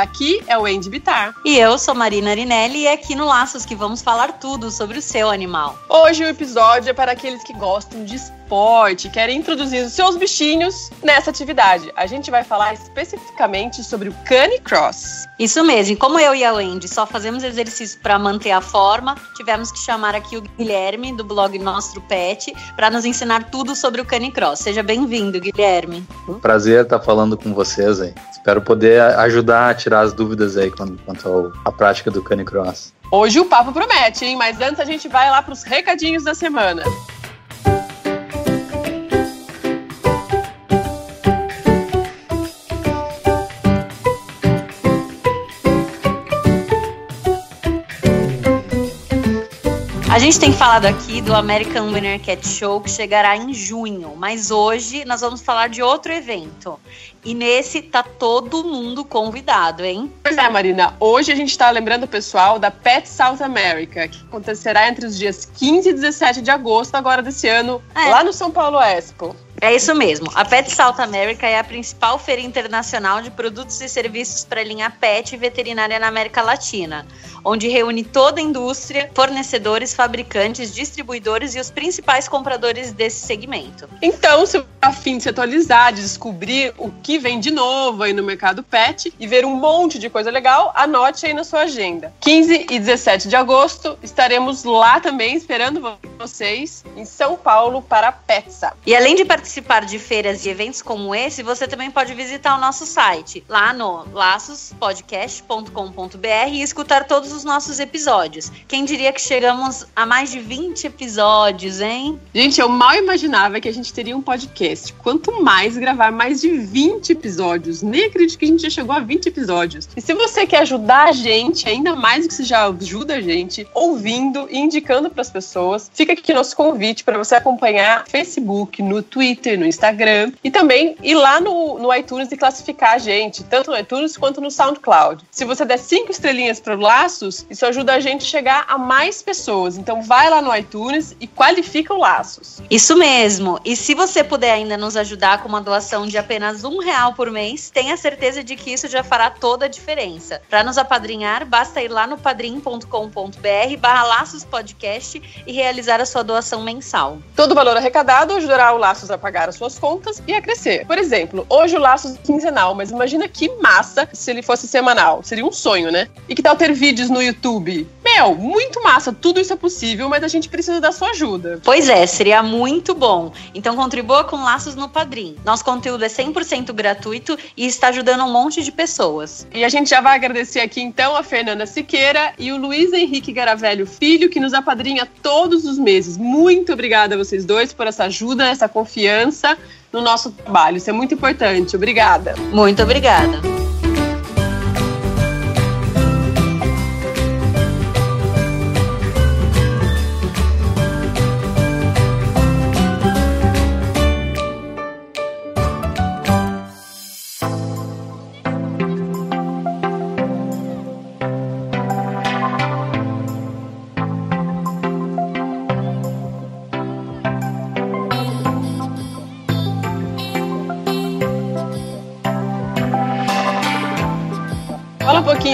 Aqui é o Andy Bitar. E eu sou Marina Arinelli e é aqui no Laços que vamos falar tudo sobre o seu animal. Hoje o episódio é para aqueles que gostam de esporte, querem introduzir os seus bichinhos nessa atividade. A gente vai falar especificamente sobre o Canicross. Isso mesmo. Como eu e a Wendy só fazemos exercício para manter a forma, tivemos que chamar aqui o Guilherme do blog Nostro Pet para nos ensinar tudo sobre o Canicross. Seja bem-vindo, Guilherme. Prazer estar falando com vocês aí. Espero poder ajudar a tirar as dúvidas aí quanto à prática do Canicross. Hoje o papo promete, hein? Mas antes a gente vai lá para os recadinhos da semana. Gente tem falado aqui do American Winter Cat Show que chegará em junho, mas hoje nós vamos falar de outro evento. E nesse tá todo mundo convidado, hein? Pois é, Marina. Hoje a gente tá lembrando o pessoal da Pet South America, que acontecerá entre os dias 15 e 17 de agosto agora desse ano, é. lá no São Paulo Expo. É isso mesmo. A Pet South America é a principal feira internacional de produtos e serviços para a linha pet e veterinária na América Latina, onde reúne toda a indústria, fornecedores, fabricantes, distribuidores e os principais compradores desse segmento. Então, se a fim de se atualizar, de descobrir o que vem de novo aí no mercado pet e ver um monte de coisa legal, anote aí na sua agenda. 15 e 17 de agosto estaremos lá também esperando vocês em São Paulo para a Petsa. E além de participar participar de feiras e eventos como esse, você também pode visitar o nosso site, lá no laçospodcast.com.br e escutar todos os nossos episódios. Quem diria que chegamos a mais de 20 episódios, hein? Gente, eu mal imaginava que a gente teria um podcast. Quanto mais gravar mais de 20 episódios. Nem acredito que a gente já chegou a 20 episódios. E se você quer ajudar a gente, ainda mais que você já ajuda a gente, ouvindo e indicando para as pessoas, fica aqui nosso convite para você acompanhar Facebook, no Twitter, Twitter, no Instagram e também ir lá no, no iTunes e classificar a gente, tanto no iTunes quanto no SoundCloud. Se você der cinco estrelinhas para Laços, isso ajuda a gente a chegar a mais pessoas. Então vai lá no iTunes e qualifica o Laços. Isso mesmo. E se você puder ainda nos ajudar com uma doação de apenas um real por mês, tenha certeza de que isso já fará toda a diferença. Para nos apadrinhar, basta ir lá no padrim.com.br barra Laços Podcast e realizar a sua doação mensal. Todo valor arrecadado ajudará o Laços a pagar as suas contas e a crescer. Por exemplo, hoje o laço é quinzenal, mas imagina que massa se ele fosse semanal. Seria um sonho, né? E que tal ter vídeos no YouTube? Meu, muito massa, tudo isso é possível, mas a gente precisa da sua ajuda. Pois é, seria muito bom. Então contribua com Laços no Padrim. Nosso conteúdo é 100% gratuito e está ajudando um monte de pessoas. E a gente já vai agradecer aqui então a Fernanda Siqueira e o Luiz Henrique Garavelho Filho, que nos apadrinha todos os meses. Muito obrigada a vocês dois por essa ajuda, essa confiança confiança no nosso trabalho. Isso é muito importante. Obrigada. Muito obrigada.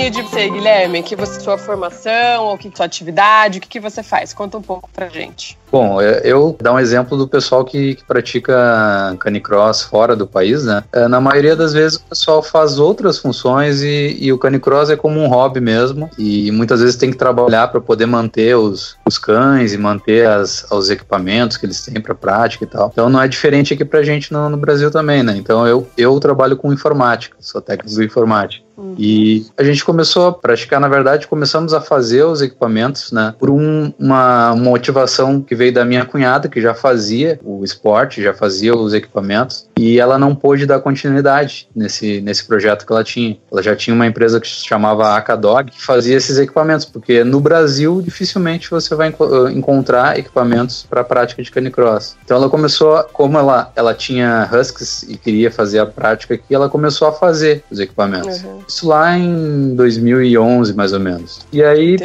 Pouquinho de você, Guilherme, que você sua formação, ou que sua atividade, o que, que você faz? Conta um pouco pra gente. Bom, eu dar um exemplo do pessoal que, que, pratica canicross fora do país, né? É, na maioria das vezes o pessoal faz outras funções e, e o canicross é como um hobby mesmo e muitas vezes tem que trabalhar para poder manter os, os cães e manter as, os equipamentos que eles têm para prática e tal. Então não é diferente aqui pra gente no, no Brasil também, né? Então eu, eu trabalho com informática, sou técnico de informática. Uhum. E a gente começou a praticar, na verdade, começamos a fazer os equipamentos, né, por um, uma motivação que veio da minha cunhada, que já fazia o esporte, já fazia os equipamentos, e ela não pôde dar continuidade nesse, nesse projeto que ela tinha. Ela já tinha uma empresa que se chamava Acadog, que fazia esses equipamentos, porque no Brasil dificilmente você vai enco encontrar equipamentos para prática de canicross. Então ela começou, como ela, ela tinha Huskies e queria fazer a prática aqui, ela começou a fazer os equipamentos. Uhum. Isso lá em 2011, mais ou menos. E aí,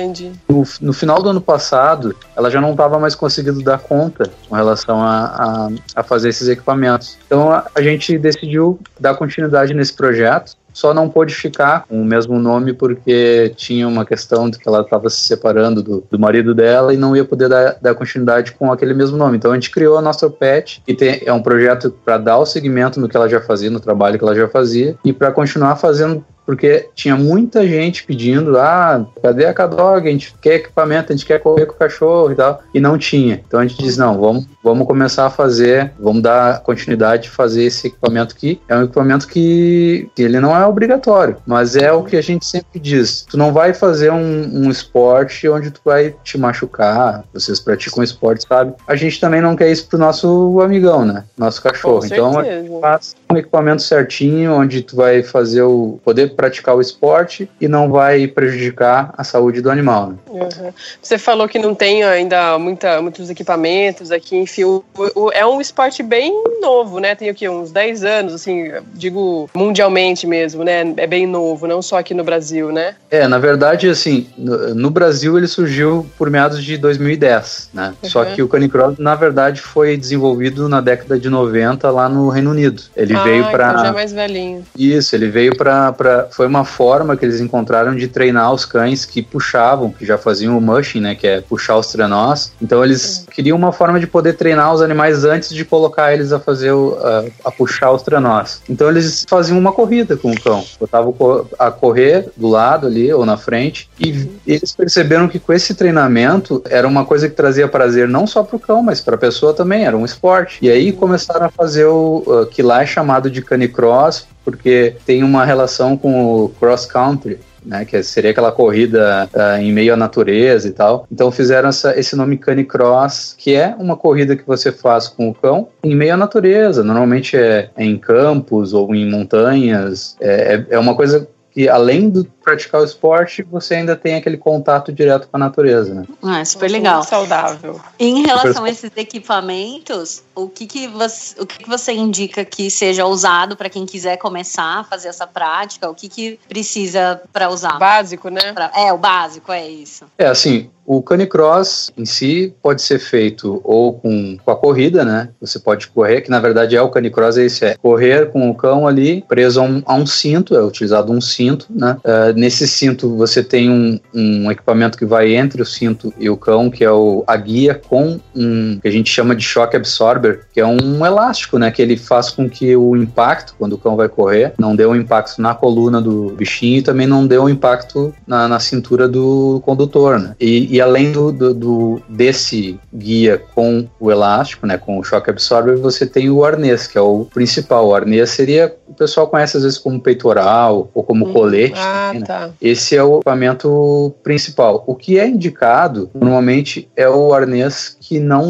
no, no, final do ano passado, ela já não estava mais conseguindo dar conta com relação a, a, a fazer esses equipamentos. Então a, a gente decidiu dar continuidade nesse projeto só não pôde ficar com o mesmo nome porque tinha uma questão de que ela estava se separando do, do, marido dela e não ia poder dar, dar, continuidade com aquele mesmo nome. Então a gente criou a nossa PET, que tem, é um projeto para dar o segmento no que ela já fazia, no trabalho que ela já fazia, e para continuar fazendo porque tinha muita gente pedindo, ah, cadê a Cadog? A gente quer equipamento, a gente quer correr com o cachorro e tal, e não tinha. Então a gente diz, não, vamos, vamos começar a fazer, vamos dar continuidade de fazer esse equipamento aqui. É um equipamento que, que ele não é obrigatório, mas é o que a gente sempre diz. Tu não vai fazer um, um esporte onde tu vai te machucar, vocês praticam esporte, sabe? A gente também não quer isso pro nosso amigão, né? Nosso cachorro. Então a gente faz um equipamento certinho, onde tu vai fazer o poder praticar o esporte e não vai prejudicar a saúde do animal. Né? Uhum. Você falou que não tem ainda muita, muitos equipamentos aqui, enfim, o, o, é um esporte bem novo, né? Tem aqui uns 10 anos, assim, digo mundialmente mesmo, né? É bem novo, não só aqui no Brasil, né? É, na verdade, assim, no, no Brasil ele surgiu por meados de 2010, né? Uhum. Só que o canicross, na verdade, foi desenvolvido na década de 90 lá no Reino Unido. Ele ah, veio para então já é mais velhinho. Isso, ele veio para foi uma forma que eles encontraram de treinar os cães que puxavam, que já faziam o mushing, né, que é puxar os trenós. Então eles queriam uma forma de poder treinar os animais antes de colocar eles a fazer o, a, a, puxar os trenós. Então eles faziam uma corrida com o cão, botavam a correr do lado ali ou na frente e eles perceberam que com esse treinamento era uma coisa que trazia prazer não só para o cão, mas para a pessoa também, era um esporte. E aí começaram a fazer o uh, que lá é chamado de canicross, porque tem uma relação com o cross country, né, que seria aquela corrida uh, em meio à natureza e tal. Então fizeram essa, esse nome Canicross, que é uma corrida que você faz com o cão em meio à natureza. Normalmente é, é em campos ou em montanhas. É, é, é uma coisa que além do praticar o esporte, você ainda tem aquele contato direto com a natureza, né? Ah, é super legal. Muito saudável. Em relação a esses equipamentos, o que, que, você, o que, que você indica que seja usado para quem quiser começar a fazer essa prática? O que, que precisa para usar? Básico, né? Pra, é, o básico, é isso. É, assim, o canicross em si pode ser feito ou com, com a corrida, né? Você pode correr, que na verdade é o canicross, é isso, é correr com o cão ali preso a um, a um cinto, é utilizado um cinto, né? Uh, nesse cinto você tem um, um, equipamento que vai entre o cinto e o cão, que é o, a guia com um que a gente chama de shock absorber, que é um elástico, né? Que ele faz com que o impacto, quando o cão vai correr, não dê um impacto na coluna do bichinho e também não dê um impacto na, na cintura do condutor, né? E, e além do, do, do, desse guia com o elástico, né? Com o shock absorber, você tem o arnês, que é o principal. O arnês seria, o pessoal conhece às vezes como peitoral ou como hum, colete. Ah, né? Tá. Esse é o equipamento principal. O que é indicado, normalmente, é o arnês que não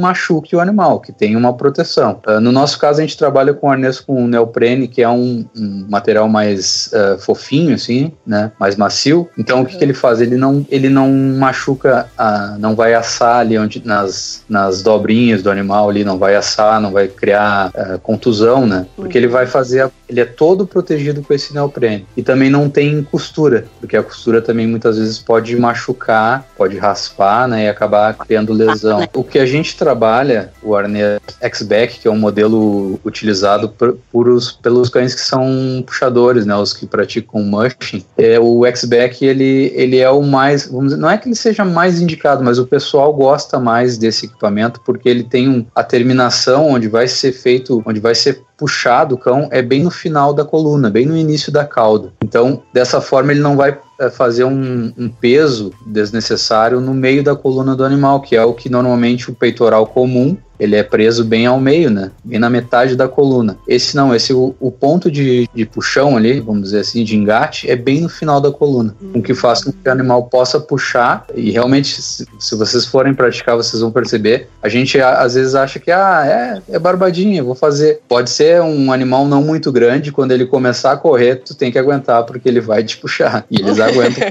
machuque o animal, que tem uma proteção. Uh, no nosso caso, a gente trabalha com arnês com neoprene, que é um, um material mais uh, fofinho, assim, né? Mais macio. Então, uhum. o que, que, ele faz? Ele não, ele não machuca, uh, não vai assar ali onde, nas, nas dobrinhas do animal ali, não vai assar, não vai criar contusão, né? Porque uhum. ele vai fazer, ele é todo protegido com esse neoprene. E também não tem costura, porque a costura também muitas vezes pode machucar, pode raspar, né, e acabar criando lesão. O que a gente trabalha, o arnês X-Back, que é um modelo utilizado por, por os, pelos cães que são puxadores, né, os que praticam mushing, é, o X-Back, ele, ele é o mais, vamos dizer, não é que ele seja mais indicado, mas o pessoal gosta mais desse equipamento porque ele tem um, a terminação onde vai ser feito, onde vai ser puxado o cão é bem no final da coluna, bem no início da cauda. Então, dessa forma, ele não vai é, fazer um, um, peso desnecessário no meio da coluna do animal, que é o que normalmente o peitoral comum ele é preso bem ao meio, né? Bem na metade da coluna. Esse não, esse o, o ponto de, de puxão ali, vamos dizer assim, de engate, é bem no final da coluna, o que faz com que o animal possa puxar e realmente, se, se vocês forem praticar, vocês vão perceber. A gente às vezes acha que ah, é, é barbadinha, vou fazer. Pode ser um animal não muito grande, quando ele começar a correr, tu tem que aguentar porque ele vai te puxar. E eles aguentam.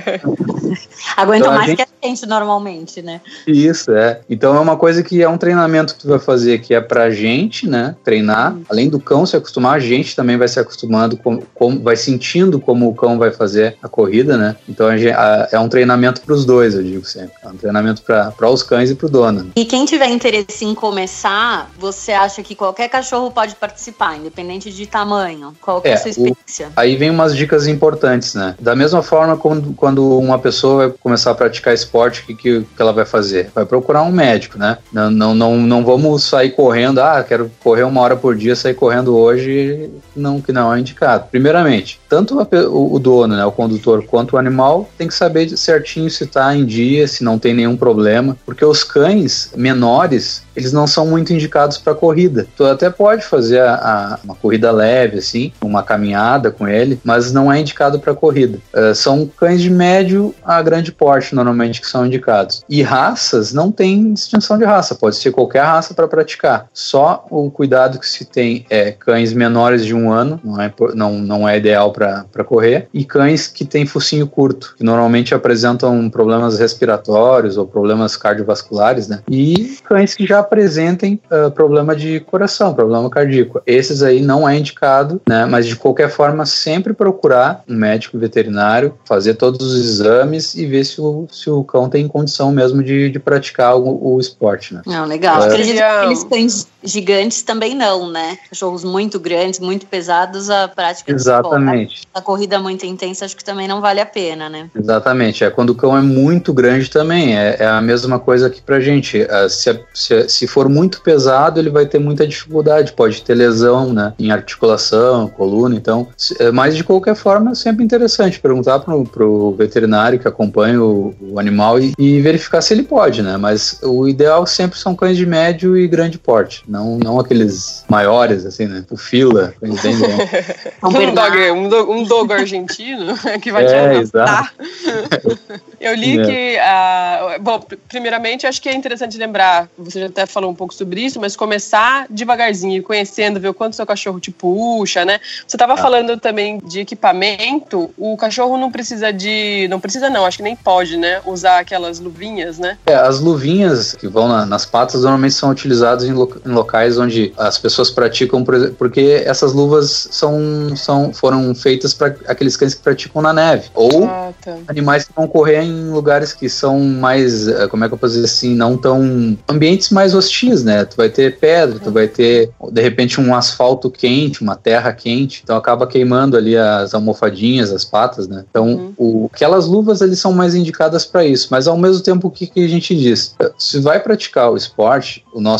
Aguentam então, mais gente... que a gente normalmente, né? Isso, é. Então é uma coisa que é um treinamento que tu vai fazer que é pra gente, né? Treinar. Além do cão se acostumar, a gente também vai se acostumando, com, com, vai sentindo como o cão vai fazer a corrida, né? Então a a, é um treinamento para os dois, eu digo sempre. É um treinamento para os cães e para o dono. E quem tiver interesse em começar, você acha que qualquer cachorro pode participar, independente de tamanho? Qual é, é a sua experiência? O, aí vem umas dicas importantes, né? Da mesma forma, quando, quando uma pessoa vai começar a praticar esporte, o que, que, que ela vai fazer? Vai procurar um médico, né? Não, não, não, não vamos sair correndo, ah, quero correr uma hora por dia, sair correndo hoje, não, que não é indicado. Primeiramente, tanto a, o, o, dono, né, o condutor, quanto o animal tem que saber certinho se está em dia, se não tem nenhum problema, porque os cães menores eles não são muito indicados para corrida. Tu até pode fazer a, a, uma corrida leve, assim, uma caminhada com ele, mas não é indicado para corrida. Uh, são cães de médio a grande porte, normalmente, que são indicados. E raças não tem distinção de raça, pode ser qualquer raça para praticar. Só o cuidado que se tem é cães menores de um ano, não é, não, não é ideal para correr, e cães que têm focinho curto, que normalmente apresentam problemas respiratórios ou problemas cardiovasculares, né? E cães que já apresentem uh, problema de coração, problema cardíaco. Esses aí não é indicado, né? Mas de qualquer forma, sempre procurar um médico veterinário, fazer todos os exames e ver se o, se o cão tem condição mesmo de, de praticar o, o esporte, né? Não, legal. É. Acredito que aqueles cães gigantes também não, né? Cachorros muito grandes, muito pesados, a prática Exatamente. a corrida muito intensa, acho que também não vale a pena, né? Exatamente. É quando o cão é muito grande também. É, é a mesma coisa aqui pra gente. É, se, se, se for muito pesado, ele vai ter muita dificuldade, pode ter lesão né, em articulação, coluna. Então, é, mas de qualquer forma, é sempre interessante perguntar pro, pro veterinário que acompanha o, o animal e, e, verificar se ele pode, né? Mas o ideal sempre são cães de médio e grande porte, não, não aqueles maiores, assim, né? O fila, cães bem um, dog, um, dog, um dog argentino que vai é, te adaptar. Eu li é. que, uh, bom, primeiramente, acho que é interessante lembrar, você já até falou um pouco sobre isso, mas começar devagarzinho, conhecendo, ver o quanto seu cachorro te puxa, né? Você estava ah. falando também de equipamento, o cachorro não precisa de. Não precisa, não, acho que nem pode, né? Usar aquelas luvinhas, né? É, as luvinhas que vão na, nas patas normalmente são utilizadas em, lo, em, locais onde as pessoas praticam, porque essas luvas são, são, foram feitas para aqueles cães que praticam na neve. Ou ah, tá. animais que vão correr em lugares que são mais, eh, como é que eu posso dizer assim, não tão. ambientes mais hostis, né? Tu vai ter pedra, tu vai ter, de repente, um asfalto quente, uma terra quente, então acaba queimando ali as almofadinhas, as patas, né? Então, uhum. o, aquelas luvas, eles são mais indicadas para isso, mas ao mesmo tempo, o que, que a gente diz? Se vai praticar o esporte, o nosso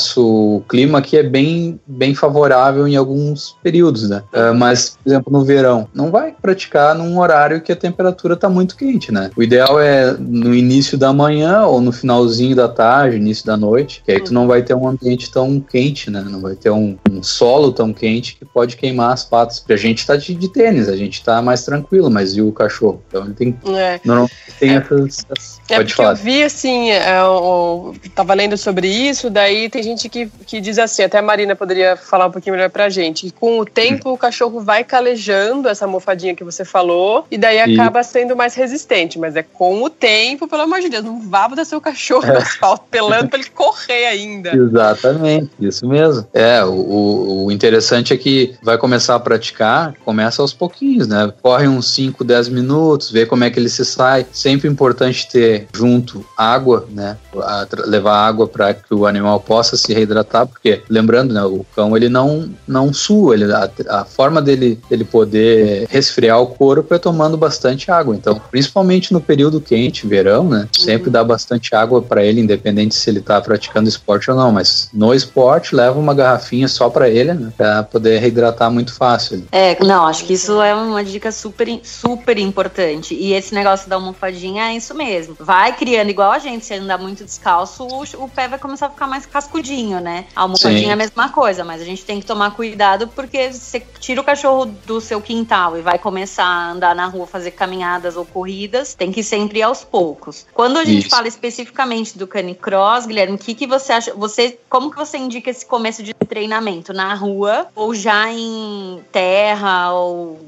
clima aqui é bem, bem favorável em alguns períodos, né? Uh, mas, por exemplo, no verão, não vai praticar num horário que a temperatura tá muito quente, né? O ideal é no início da manhã ou no finalzinho da tarde, início da noite, que aí tu não vai ter um ambiente tão quente, né? Não vai ter um, um solo tão quente que pode queimar as patas. Porque a gente tá de, de, tênis, a gente tá mais tranquilo, mas e o cachorro? Então ele tem. É. Normalmente tem é. essas. É pode falar. Eu vi assim, é, eu tava lendo sobre isso, daí tem gente que, que diz assim, até a Marina poderia falar um pouquinho melhor pra gente, que com o tempo hum. o cachorro vai calejando essa almofadinha que você falou, e daí e... acaba sendo mais resistente, mas é com o tempo, pelo amor de Deus, não vá botar seu cachorro no asfalto pelando pra ele correr ainda. Exatamente, isso mesmo. É, o, o interessante é que vai começar a praticar, começa aos pouquinhos, né? Corre uns 5, 10 minutos, vê como é que ele se sai. Sempre importante ter junto água, né? A, levar água para que o animal possa se reidratar, porque lembrando, né, o cão ele não não sua, ele, a, a forma dele ele poder resfriar o corpo é tomando bastante água. Então, principalmente no período quente, verão, né? Sempre uhum. dá bastante água para ele, independente se ele está praticando esporte ou não, mas no esporte leva uma garrafinha só para ele, né, para poder reidratar muito fácil. É, não, acho que isso é uma dica super, super importante. E esse negócio da almofadinha é isso mesmo. Vai criando igual a gente, se andar muito descalço, o, o pé vai começar a ficar mais cascudinho escudinho, né? A almofadinha é a mesma coisa, mas a gente tem que tomar cuidado porque você tira o cachorro do seu quintal e vai começar a andar na rua, fazer caminhadas ou corridas, tem que sempre ir aos poucos. Quando a gente Isso. fala especificamente do canicross, Guilherme, o que, que você acha? Você, como que você indica esse começo de treinamento? Na rua ou já em terra ou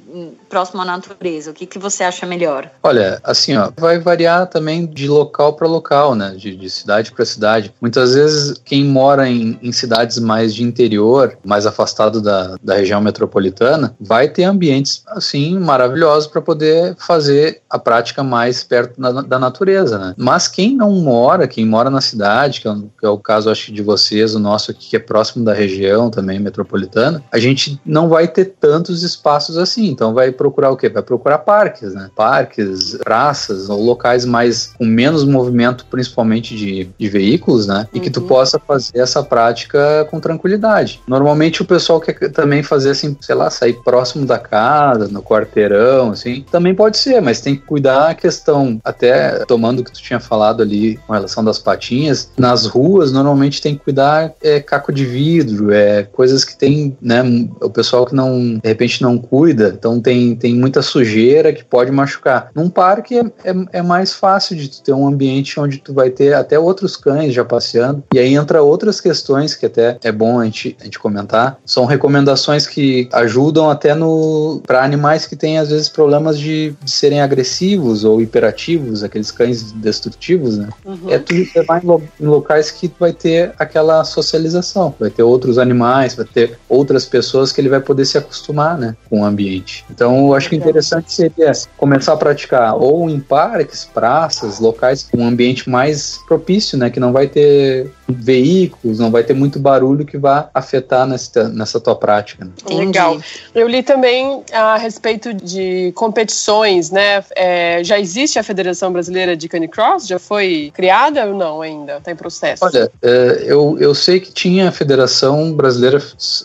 próximo à natureza? O que, que você acha melhor? Olha, assim, ó, vai variar também de local para local, né? De, de cidade para cidade. Muitas vezes, quem mora em, em, cidades mais de interior, mais afastado da, da região metropolitana, vai ter ambientes, assim, maravilhosos para poder fazer a prática mais perto da, da, natureza, né? Mas quem não mora, quem mora na cidade, que é, que é o caso, acho, de vocês, o nosso aqui, que é próximo da região também metropolitana, a gente não vai ter tantos espaços assim. Então, vai procurar o quê? Vai procurar parques, né? Parques, praças ou locais mais com menos movimento, principalmente de, de veículos, né? E que tu uhum. possa fazer essa prática com tranquilidade. Normalmente o pessoal quer também fazer assim, sei lá, sair próximo da casa, no quarteirão, assim, também pode ser, mas tem que cuidar a questão, até tomando o que tu tinha falado ali com relação das patinhas, nas ruas normalmente tem que cuidar é, caco de vidro, é coisas que tem, né, o pessoal que não, de repente não cuida, então tem, tem muita sujeira que pode machucar. Num parque é, é, é mais fácil de tu ter um ambiente onde tu vai ter até outros cães já passeando, e aí entra outras questões que até é bom a gente, a gente comentar, são recomendações que ajudam até no para animais que têm às vezes problemas de, de serem agressivos ou hiperativos, aqueles cães destrutivos, né? Uhum. É tu levar em, lo, em locais que tu vai ter aquela socialização, vai ter outros animais, vai ter outras pessoas que ele vai poder se acostumar, né, com o ambiente. Então, eu acho que interessante seria começar a praticar ou em parques, praças, locais com um ambiente mais propício, né, que não vai ter veículos, não vai ter muito barulho que vá afetar nessa, nessa tua prática. Né? Legal. Eu li também a respeito de competições, né? É, já existe a Federação Brasileira de Canicross? Já foi criada ou não ainda? Está em processo? Olha, é, eu, eu sei que tinha a Federação Brasileira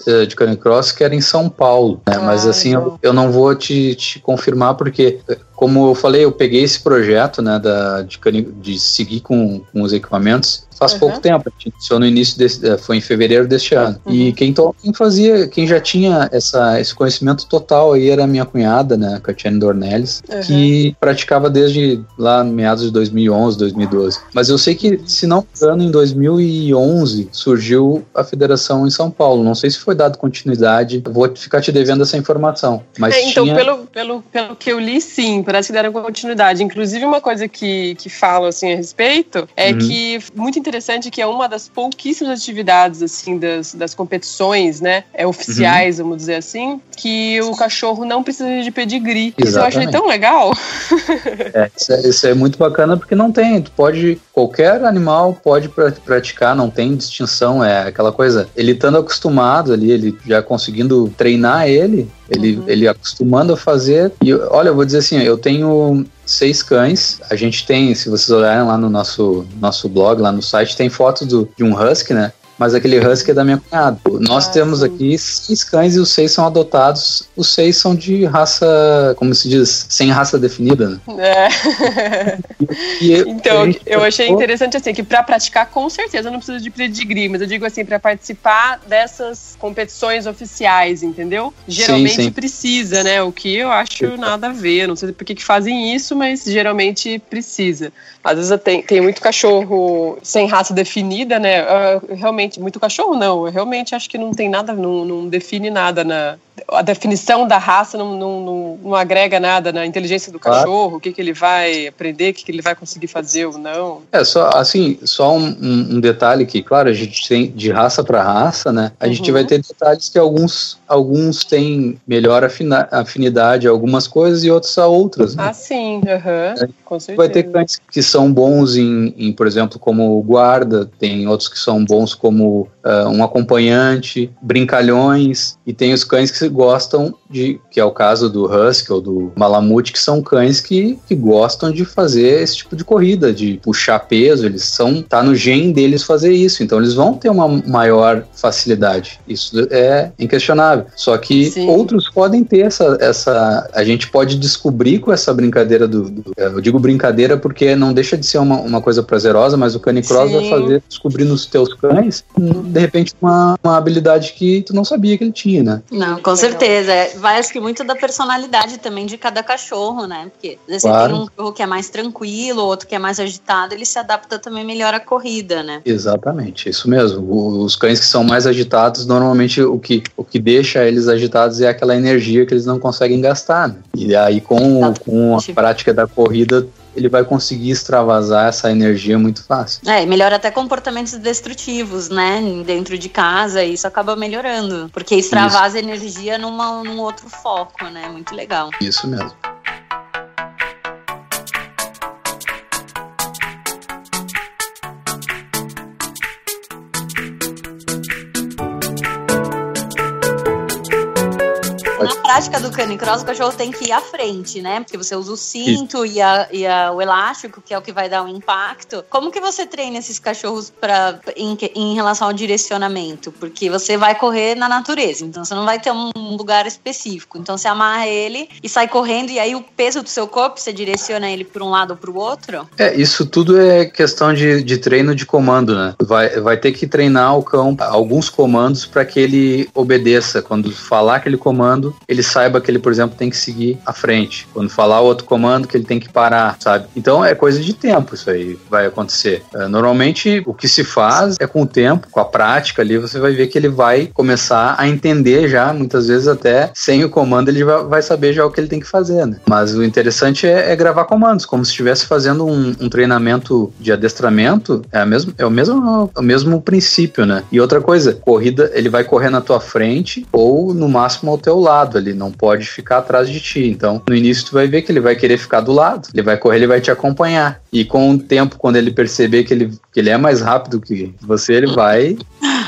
é, de Canicross que era em São Paulo, né? Ah, mas assim, eu, eu, não vou te, te confirmar porque como eu falei, eu peguei esse projeto né, da, de, de seguir com, com os equipamentos faz uhum. pouco tempo, a gente iniciou no início desse, eh, foi em fevereiro deste ano. Uhum. E quem, to, quem fazia, quem já tinha essa, esse conhecimento total aí era a minha cunhada, né, Catiane Dornelles, uhum. que praticava desde lá meados de 2011, 2012. Mas eu sei que, se não me engano, em 2011 surgiu a federação em São Paulo. Não sei se foi dado continuidade, vou ficar te devendo essa informação. Mas é, então, tinha... pelo, pelo, pelo que eu li, sim, parece que deram continuidade. Inclusive, uma coisa que, que falo assim a respeito é uhum. que muito interessante que é uma das pouquíssimas atividades, assim, das, das competições, né, é, oficiais, uhum. vamos dizer assim, que o cachorro não precisa de pedigree. Exatamente. Isso eu achei tão legal. É isso, é, isso é muito bacana porque não tem, tu pode, qualquer animal pode praticar, não tem distinção, é aquela coisa, ele estando acostumado ali, ele já conseguindo treinar ele, ele, uhum. ele acostumando a fazer. E olha, eu vou dizer assim, eu tenho seis cães. A gente tem, se vocês olharem lá no nosso, nosso blog, lá no site, tem fotos do, de um husky, né? Mas aquele husky é da minha cunhada. Nós ah, temos sim. aqui seis cães e os seis são adotados. Os seis são de raça, como se diz, sem raça definida. Né? É. E, e então, eu achei interessante assim que para praticar com certeza não precisa de pedigree, mas eu digo assim para participar dessas competições oficiais, entendeu? Geralmente sim, sim. precisa, né? O que eu acho nada a ver. Não sei por que, que fazem isso, mas geralmente precisa. Às vezes tem, tem muito cachorro sem raça definida, né? Eu, realmente, muito cachorro não. Eu realmente acho que não tem nada, não, não define nada na, a definição da raça não, não, não, não, agrega nada na inteligência do cachorro, claro. o que, que ele vai aprender, o que, que ele vai conseguir fazer ou não. É, só assim, só um, um detalhe que, claro, a gente tem de raça para raça, né? A uhum. gente vai ter detalhes que alguns, alguns têm melhor afinidade a algumas coisas e outros a outras. Né? Ah, sim, uhum. com certeza. Vai ter cães que são bons em, em, por exemplo, como guarda, tem outros que são bons como uh, um acompanhante, brincalhões, e tem os cães que gostam de, que é o caso do Husky ou do Malamute, que são cães que, que gostam de fazer esse tipo de corrida, de puxar peso, eles são, tá no gene deles fazer isso, então eles vão ter uma maior facilidade. Isso é inquestionável. Só que Sim. outros podem ter essa, essa, a gente pode descobrir com essa brincadeira do, do eu digo brincadeira porque não deixa de ser uma, uma coisa prazerosa, mas o canicross vai fazer descobrir nos teus cães, de repente, uma, uma habilidade que tu não sabia que ele tinha, né? Não, com certeza. É, vai acho que muito da personalidade também de cada cachorro, né? Porque você claro. tem um cachorro que é mais tranquilo, outro que é mais agitado, ele se adapta também melhor à corrida, né? Exatamente, isso mesmo. Os cães que são mais agitados, normalmente o que, o que deixa eles agitados é aquela energia que eles não conseguem gastar. Né? E aí, com, com a prática da corrida, ele vai conseguir extravasar essa energia muito fácil. É, melhora até comportamentos destrutivos, né? Dentro de casa, e isso acaba melhorando. Porque extravasa isso. energia numa, num outro foco, né? Muito legal. Isso mesmo. Na prática do canicross, o cachorro tem que ir à frente, né? Porque você usa o cinto e, a, e a, o elástico, que é o que vai dar o impacto. Como que você treina esses cachorros pra, em, em relação ao direcionamento? Porque você vai correr na natureza, então você não vai ter um lugar específico. Então você amarra ele e sai correndo, e aí o peso do seu corpo, você direciona ele para um lado ou para o outro? É, isso tudo é questão de, de treino de comando, né? Vai, vai ter que treinar o cão alguns comandos para que ele obedeça. Quando falar aquele comando, ele saiba que ele, por exemplo, tem que seguir à frente. Quando falar outro comando, que ele tem que parar, sabe? Então é coisa de tempo isso aí vai acontecer. É, normalmente o que se faz é com o tempo, com a prática ali, você vai ver que ele vai começar a entender já, muitas vezes até sem o comando ele vai saber já o que ele tem que fazer, né? Mas o interessante é, é gravar comandos, como se estivesse fazendo um, um, treinamento de adestramento, é, a mesmo, é o mesmo, o mesmo princípio, né? E outra coisa, corrida, ele vai correr na tua frente ou no máximo ao teu lado lado ali, não pode ficar atrás de ti. Então, no início tu vai ver que ele vai querer ficar do lado, ele vai correr, ele vai te acompanhar. E com o tempo, quando ele perceber que ele, que ele é mais rápido que você, ele vai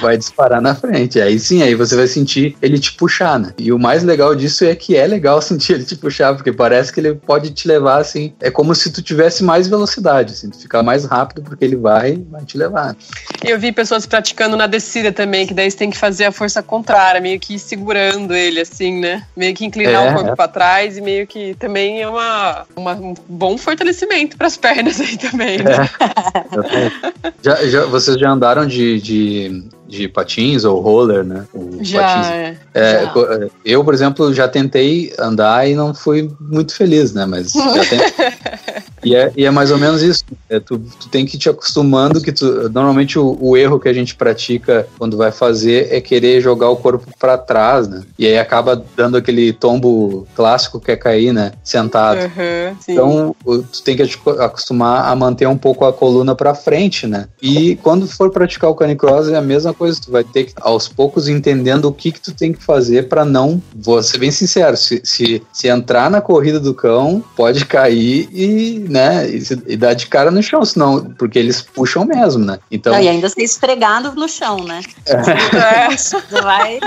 vai disparar na frente. Aí sim, aí você vai sentir ele te puxar, né? E o mais legal disso é que é legal sentir ele te puxar, porque parece que ele pode te levar assim. É como se tu tivesse mais velocidade, assim, tu ficar mais rápido, porque ele vai, vai te levar. Eu vi pessoas praticando na descida também, que daí você tem que fazer a força contrária, meio que segurando ele, assim, né? Meio que inclinar é, o corpo é. para trás e meio que também é uma, uma um bom fortalecimento para as pernas aí também. Né? É. já, já, vocês já andaram de, de de patins ou roller, né? O já, patins. É, é, já. Eu, por exemplo, já tentei andar e não fui muito feliz, né? Mas já tentei. E, é, e é mais ou menos isso. É, tu, tu tem que ir te acostumando que tu, normalmente o, o, erro que a gente pratica quando vai fazer é querer jogar o corpo para trás, né? E aí acaba dando aquele tombo clássico que é cair, né? Sentado. Uhum, então, tu tem que te acostumar a manter um pouco a coluna para frente, né? E quando for praticar o canicross é a mesma coisa, tu vai ter que aos poucos entendendo o que que tu tem que fazer para não, vou ser bem sincero, se, se, se, entrar na corrida do cão, pode cair e, né, e, dar de cara no chão, senão, porque eles puxam mesmo, né? Então, e ainda ser esfregado no chão, né? É, vai...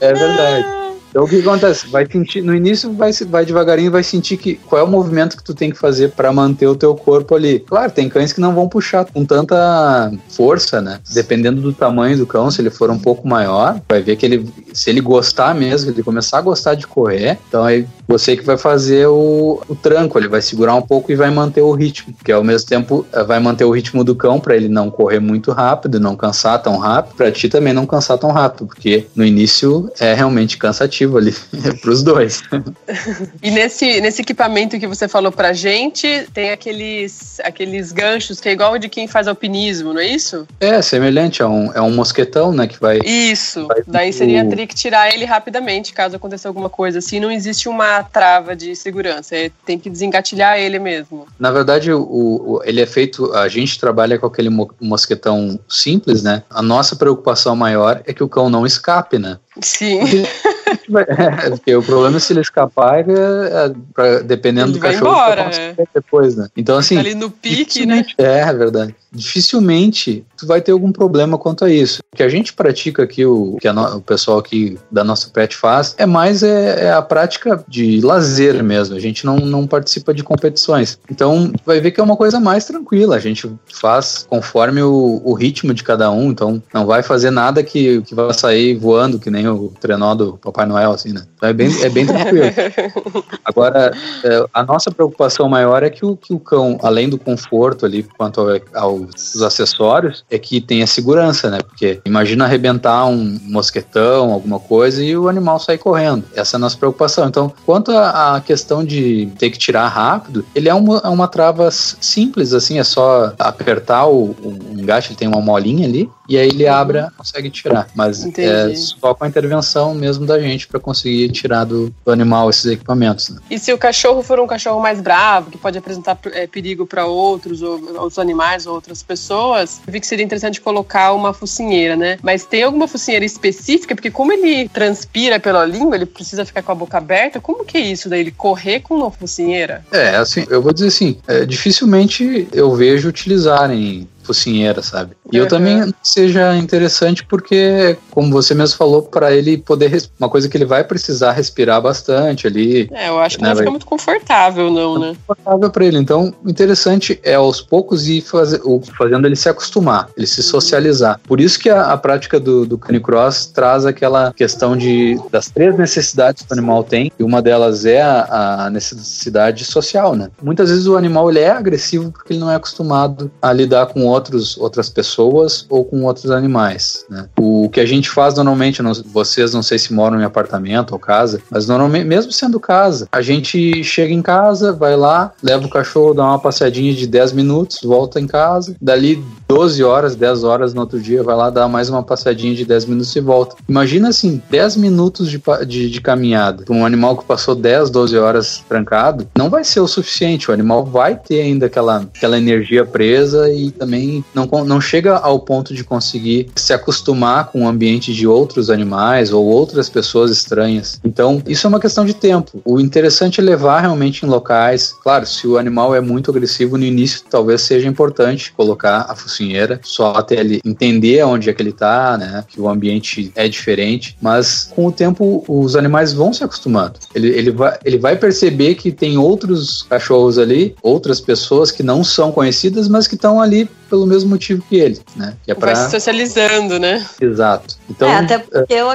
é verdade. Então o que acontece? Vai sentir, no início vai, vai devagarinho, vai sentir que qual é o movimento que tu tem que fazer para manter o teu corpo ali. Claro, tem cães que não vão puxar com tanta força, né? Dependendo do tamanho do cão, se ele for um pouco maior, vai ver que ele, se ele gostar mesmo, ele começar a gostar de correr, então aí você que vai fazer o, o tranco, ele vai segurar um pouco e vai manter o ritmo, que ao mesmo tempo eh, vai manter o ritmo do cão para ele não correr muito rápido, não cansar tão rápido, para ti também não cansar tão rápido, porque no início é realmente cansativo ali para os dois. e nesse, nesse equipamento que você falou pra gente, tem aqueles, aqueles ganchos que é igual de quem faz alpinismo, não é isso? É, semelhante, é um, é um mosquetão, né, que vai... Isso, vai daí seria o... trick tirar ele rapidamente, caso aconteça alguma coisa assim, não existe uma trava de segurança, é, tem que desengatilhar ele mesmo. Na verdade, o, o, ele é feito, a gente trabalha com aquele mosquetão simples, né? A nossa preocupação maior é que o cão não escape, né? Sim. vai. É, porque o problema é se ele escapar, é, é, pra, dependendo Ele do cachorro, embora, é. depois, né? Então, assim. Tá ali no pique, né? É, é verdade. Dificilmente tu vai ter algum problema quanto a isso. O que a gente pratica aqui, o que a no- o pessoal aqui da nossa pet faz, é mais é, é a prática de lazer mesmo. A gente não, não participa de competições. Então, vai ver que é uma coisa mais tranquila. A gente faz conforme o, o ritmo de cada um. Então, não vai fazer nada que, que vai sair voando, que nem o trenó do Papai Noel, assim, né? Então, é bem, é bem tranquilo. Agora, é, a nossa preocupação maior é que o, que o cão, além do conforto ali quanto ao- aos acessórios, é que tenha segurança, né? Porque imagina arrebentar um mosquetão, alguma coisa, e o animal sair correndo. Essa é a nossa preocupação. Então, quanto à questão de ter que tirar rápido, ele é uma, é uma trava simples, assim, é só apertar o, o engate, ele tem uma molinha ali, e aí ele abre, consegue tirar. Mas Entendi. é só com a intervenção mesmo da gente para conseguir tirar do, do animal esses equipamentos. Né? E se o cachorro for um cachorro mais bravo, que pode apresentar é, perigo para outros, ou outros animais, ou outras pessoas, eu vi que seria interessante colocar uma focinheira, né? Mas tem alguma focinheira específica? Porque como ele transpira pela língua, ele precisa ficar com a boca aberta. Como que é isso daí? Ele correr com uma focinheira? É, assim, eu vou dizer assim, é, dificilmente eu vejo utilizarem focinheira, sabe? E eu Uhum. também seja interessante porque, como você mesmo falou, para ele poder uma coisa que ele vai precisar respirar bastante ali, É, eu acho que Né, não vai- fica muito confortável, não, né? confortável para ele. Então, o interessante é aos poucos ir o- fazendo ele se acostumar, ele se socializar. Por isso que a, a prática do, do canicross traz aquela questão de das três necessidades que o animal tem, e uma delas é a, a necessidade social, né? Muitas vezes o animal ele é agressivo porque ele não é acostumado a lidar com outros, outras pessoas ou com outros animais, né? O que a gente faz normalmente, não- vocês não sei se moram em apartamento ou casa, mas normalmente, mesmo sendo casa, a gente chega em casa, vai lá, leva o cachorro, dá uma passeadinha de 10 minutos, volta em casa, dali 12 horas, 10 horas no outro dia, vai lá dar mais uma passeadinha de 10 minutos e volta. Imagina assim, 10 minutos de, de, de caminhada para um animal que passou 10, 12 horas trancado, não vai ser o suficiente. O animal vai ter ainda aquela, aquela energia presa e também não, não chega ao ponto de conseguir se acostumar com o ambiente de outros animais ou outras pessoas estranhas. Então, isso é uma questão de tempo. O interessante é levar realmente em locais. Claro, se o animal é muito agressivo no início, talvez seja importante colocar a focinheira só até ele entender onde é que ele tá, né? Que o ambiente é diferente. Mas com o tempo, os animais vão se acostumando. Ele, ele, vai, ele vai perceber que tem outros cachorros ali, outras pessoas que não são conhecidas, mas que estão ali pelo mesmo motivo que ele, né? Que é Vai pra... se socializando, né? Exato. Então, é, até porque eu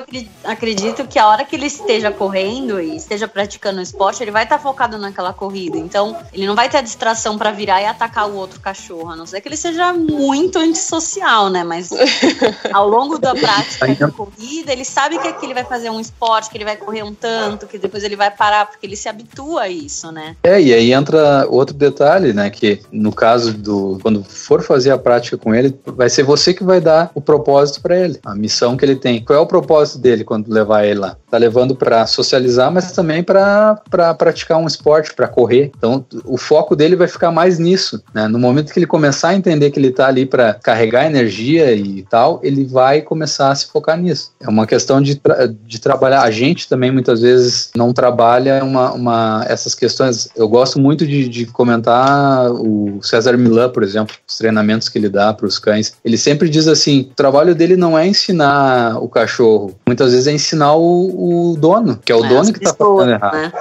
acredito que a hora que ele esteja correndo e esteja praticando o esporte, ele vai estar focado naquela corrida. Então, ele não vai ter a distração pra virar e atacar o outro cachorro, a não ser que ele seja muito antissocial, né? Mas ao longo da prática da corrida, ele sabe que, que ele vai fazer um esporte, que ele vai correr um tanto, que depois ele vai parar, porque ele se habitua a isso, né? É, e aí entra outro detalhe, né? Que no caso do. Quando for fazer a prática com ele, vai ser você que vai dar o propósito para ele, a missão que ele tem. Qual é o propósito dele quando levar ele lá? Tá levando para socializar, mas também para praticar um esporte, para correr. Então, o foco dele vai ficar mais nisso, né? No momento que ele começar a entender que ele tá ali para carregar energia e tal, ele vai começar a se focar nisso. É uma questão de, tra de trabalhar. A gente também muitas vezes não trabalha uma, uma essas questões. Eu gosto muito de, de comentar o César Milan, por exemplo, os treinamentos que ele dá para os cães. Ele sempre diz assim: o trabalho dele não é ensinar o cachorro, muitas vezes é ensinar o, o dono, que é o É, dono que está fazendo errado. né?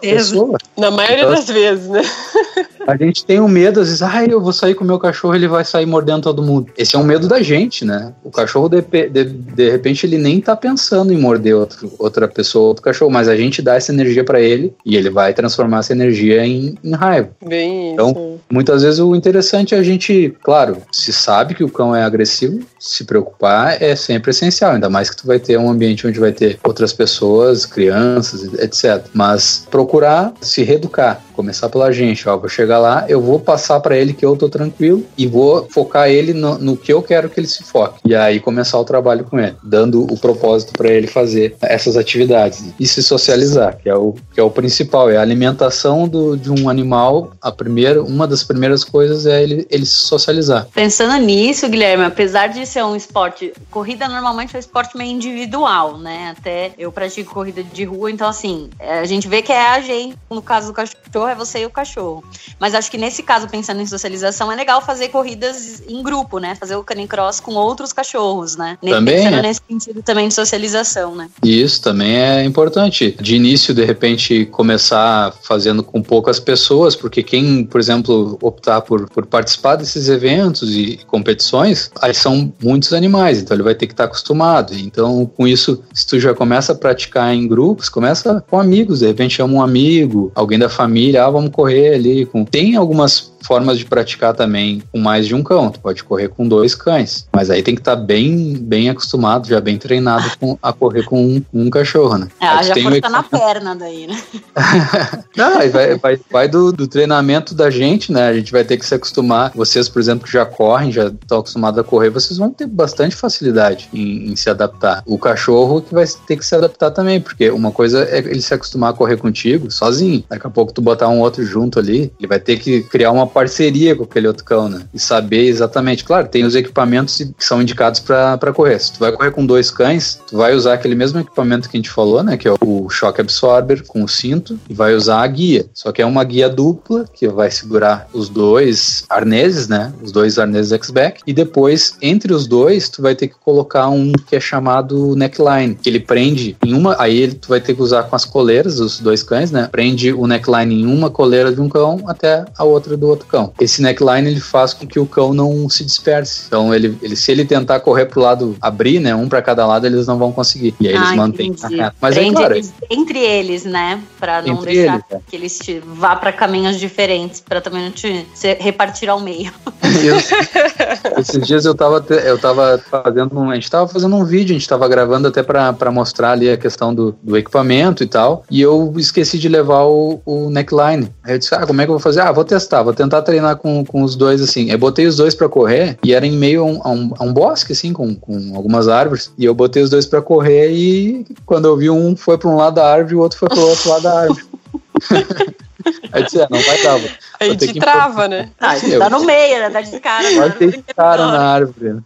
Pessoa. Na maioria Então, das vezes, né? A gente tem um medo, às vezes, ah, eu vou sair com o meu cachorro, ele vai sair mordendo todo mundo. Esse é um medo da gente, né? O cachorro, de, de, de repente, ele nem tá pensando em morder outro, outra pessoa, outro cachorro, mas a gente dá essa energia para ele e ele vai transformar essa energia em, em raiva. Bem isso. Então, Muitas vezes o interessante é a gente, claro, se sabe que o cão é agressivo, se preocupar é sempre essencial, ainda mais que tu vai ter um ambiente onde vai ter outras pessoas, crianças, etc. Mas procurar se reeducar, começar pela gente, ó, vou chegar lá, eu vou passar para ele que eu tô tranquilo e vou focar ele no, no que eu quero que ele se foque. E aí começar o trabalho com ele, dando o propósito para ele fazer essas atividades e se socializar, que é o que é o principal, é a alimentação do, de um animal, a primeira, uma das primeiras coisas é ele, ele se socializar. Pensando nisso, Guilherme, apesar de ser um esporte, corrida normalmente é um esporte meio individual, né? Até eu pratico corrida de rua, então assim, a gente vê que é a gente, no caso do cachorro, é você e o cachorro. Mas acho que nesse caso, pensando em socialização, é legal fazer corridas em grupo, né? Fazer o canicross com outros cachorros, né? Também pensando é. nesse sentido também de socialização, né? Isso também é importante. De início, de repente, começar fazendo com poucas pessoas, porque quem, por exemplo, optar por, por participar desses eventos e competições, aí são muitos animais, então ele vai ter que estar acostumado. Então, com isso, se tu já começa a praticar em grupos, começa com amigos, de repente chama um amigo, alguém da família, ah, vamos correr ali. Com... Tem algumas formas de praticar também com mais de um cão. Tu pode correr com dois cães, mas aí tem que estar bem, bem acostumado, já bem treinado com, a correr com um, um cachorro, né? Ah, já força na equipamento- perna daí, né? Não, aí vai, vai, vai do, do treinamento da gente, né? A gente vai ter que se acostumar. Vocês, por exemplo, que já correm, já estão acostumados a correr, vocês vão ter bastante facilidade em, em se adaptar. O cachorro que vai ter que se adaptar também, porque uma coisa é ele se acostumar a correr contigo sozinho. Daqui a pouco tu botar um outro junto ali, ele vai ter que criar uma parceria com aquele outro cão, né? E saber exatamente. Claro, tem os equipamentos que são indicados para correr. Se tu vai correr com dois cães, tu vai usar aquele mesmo equipamento que a gente falou, né? Que é o shock absorber com o cinto e vai usar a guia. Só que é uma guia dupla que vai segurar os dois arneses, né? Os dois arneses X-Back. E depois, entre os dois, tu vai ter que colocar um que é chamado neckline, que ele prende em uma. Aí ele, tu vai ter que usar com as coleiras dos dois cães, né? Prende o neckline em uma coleira de um cão até a outra do outro cão. Esse neckline ele faz com que o cão não se disperse. Então, ele, ele se ele tentar correr pro lado, abrir, né? Um para cada lado, eles não vão conseguir. E aí eles Ah, mantêm a entendi. reta. Mas é Prende claro, eles entre eles, né? Pra não deixar eles, é. que eles te vá pra caminhos diferentes, pra também não te repartir ao meio. Eu- esses dias eu tava, eu tava fazendo um, a gente tava fazendo um vídeo, a gente tava gravando até pra pra mostrar ali a questão do, do equipamento e tal, e eu esqueci de levar o, o neckline. Aí eu disse, ah, como é que eu vou fazer? Ah, vou testar, vou tentar treinar com, com os dois assim. Aí botei os dois pra correr e era em meio a um, a um, a um bosque assim, com, com algumas árvores, e eu botei os dois pra correr e quando eu vi um foi pra um lado da árvore e o outro foi pro outro lado da árvore. Aí eu disse, é, não vai dar, Aí te trava, né? Ah, Eu- tá no meio, né? Tá de cara. Vai né? ter cara na árvore.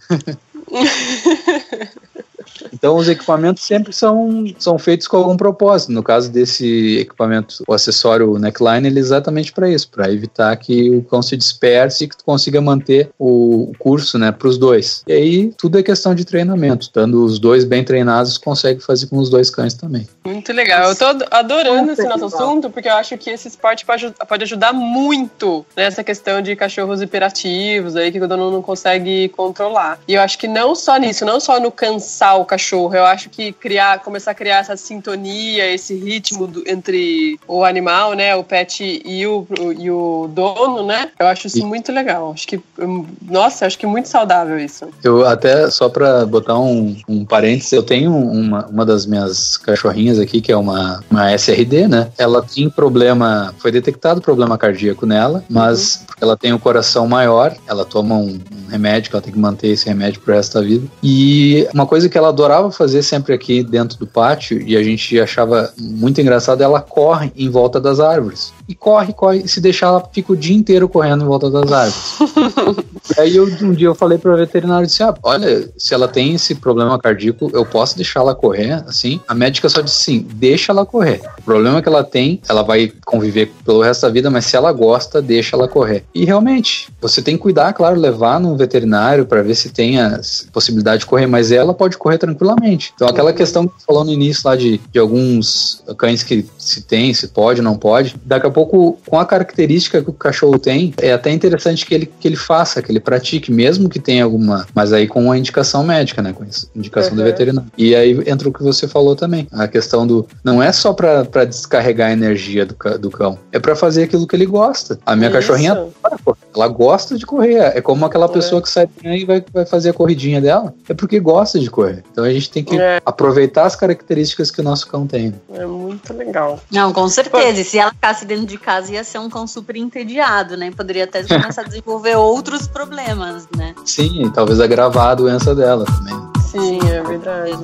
Então os equipamentos sempre são, são feitos com algum propósito. No caso desse equipamento, o acessório neckline, ele é exatamente para isso, para evitar que o cão se disperse e que tu consiga manter o curso, né, para os dois. E aí tudo é questão de treinamento. Estando os dois bem treinados, consegue fazer com os dois cães também. Muito legal. Eu tô adorando esse nosso assunto, porque eu acho que esse esporte pode ajudar muito nessa questão de cachorros hiperativos aí que o dono não consegue controlar. E eu acho que não só nisso, não só no cansar o cachorro, eu acho que criar, começar a criar essa sintonia, esse ritmo do- entre o animal, né, o pet e o, e o dono, né? Eu acho isso E- muito legal. Acho que, hum, nossa, acho que é muito saudável isso. Eu até, só para botar um, um parênteses, eu tenho uma, uma das minhas cachorrinhas aqui, que é uma, uma SRD, né? Ela tem problema, foi detectado problema cardíaco nela, mas porque ela tem o coração maior, ela toma um, um remédio, ela tem que manter esse remédio pro resto da vida. E uma coisa que ela adorava fazer sempre aqui dentro do pátio, e a gente achava muito engraçado, ela corre em volta das árvores. E corre, corre, e se deixar, ela fica o dia inteiro correndo em volta das árvores. Aí eu, um dia eu falei para o veterinário, disse, ah, olha, se ela tem esse problema cardíaco, eu posso deixar ela correr, assim? A médica só disse sim, deixa ela correr. O problema que ela tem, ela vai conviver pelo resto da vida, mas se ela gosta, deixa ela correr. E realmente, você tem que cuidar, claro, levar no veterinário para ver se tem a possibilidade de correr, mas ela pode correr tranquilamente. Então aquela questão que você falou no início lá de, de alguns cães que se tem, se pode, não pode, daqui a pouco, com a característica que o cachorro tem, é até interessante que ele, que ele faça, que ele pratique, mesmo que tenha alguma, mas aí com a indicação médica, né, com indicação do Uhum. veterinário. E aí entra o que você falou também, a questão do, não é só para descarregar a energia do, do cão, é para fazer aquilo que ele gosta. A minha Isso. cachorrinha adora correr. Ela gosta de correr. É como aquela É. pessoa que sai e vai, vai fazer a corridinha dela. É porque gosta de correr. Então a gente tem que É. aproveitar as características que o nosso cão tem. É muito legal. Não, com certeza. E se ela ficasse dentro de casa, ia ser um cão super entediado, né? Poderia até começar a desenvolver outros problemas, né? Sim, e talvez agravar a doença dela também. Sim, é verdade.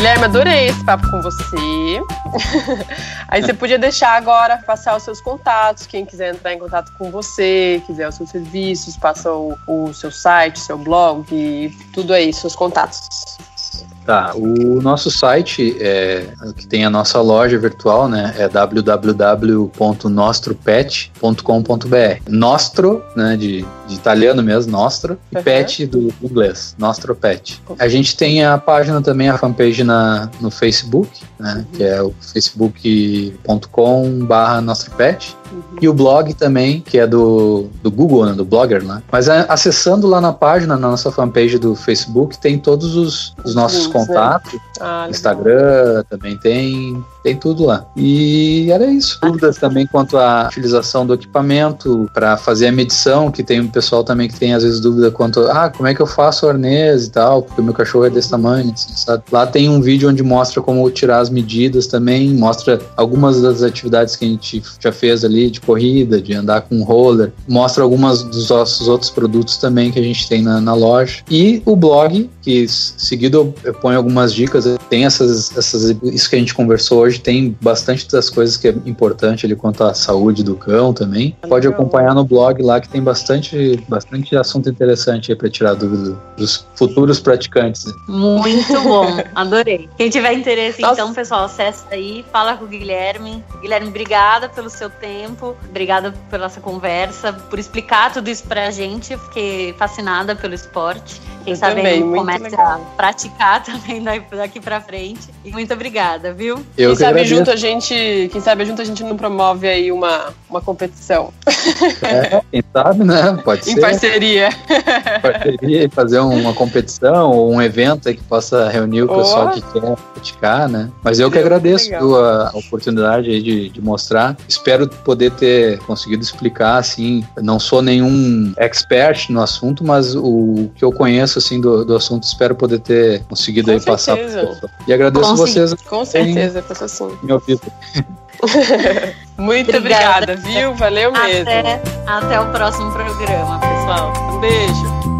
Guilherme, adorei esse papo com você. Aí você podia deixar agora, passar os seus contatos, quem quiser entrar em contato com você, quiser os seus serviços, passa o, o seu site, seu blog, tudo aí, seus contatos. Tá, o nosso site, é, que tem a nossa loja virtual, né, é www.nostropet.com.br. Nostro, né, de, de italiano mesmo, nostro, e Uhum. pet do inglês, Nostro Pet. A gente tem a página também, a fanpage na, no Facebook, né, que é o facebook.com barra nostropet. E o blog também, que é do, do Google, né, do Blogger, né? Mas a- acessando lá na página, na nossa fanpage do Facebook, tem todos os, os nossos links, contatos. Ah. Instagram também tem, tem tudo lá. E era isso. Dúvidas também quanto à utilização do equipamento para fazer a medição, que tem um pessoal também que tem às vezes dúvida quanto, ah, como é que eu faço o arnês e tal, porque o meu cachorro é desse tamanho, assim, sabe? Lá tem um vídeo onde mostra como tirar as medidas também, mostra algumas das atividades que a gente já fez ali de corrida, de andar com roller, mostra algumas dos nossos outros produtos também que a gente tem na, na loja. E o blog, que seguido eu ponho algumas dicas, tem essas, essas, isso que a gente conversou hoje, tem bastante das coisas que é importante ali quanto à saúde do cão também. Pode acompanhar no blog lá que tem bastante, bastante assunto interessante aí para tirar dúvida dos futuros praticantes. Muito bom, adorei. Quem tiver interesse, Nossa. então, pessoal, acessa aí, fala com o Guilherme. Guilherme, obrigada pelo seu tempo, obrigada pela essa conversa, por explicar tudo isso pra gente. Fiquei fascinada pelo esporte. Quem Eu sabe também, aí muito comece legal. a praticar também da- daqui pra frente. E muito obrigada, viu? Eu quem que sabe agradeço. junto a gente, quem sabe junto a gente não promove aí uma, uma competição É, quem sabe, né? Pode em ser. parceria. parceria e fazer uma competição ou um evento aí que possa reunir o Boa. pessoal que quer praticar, né? Mas eu que agradeço a oportunidade aí de, de mostrar. Espero poder ter conseguido explicar, assim, não sou nenhum expert no assunto, mas o que eu conheço, assim, do, do assunto, espero poder ter conseguido Com aí passar certeza. pessoal. E agradeço Consegui. vocês Com certeza, foi assim. me ouvido. Muito Obrigada. obrigada, viu? Valeu mesmo. Até, até o próximo programa, pessoal. Um beijo.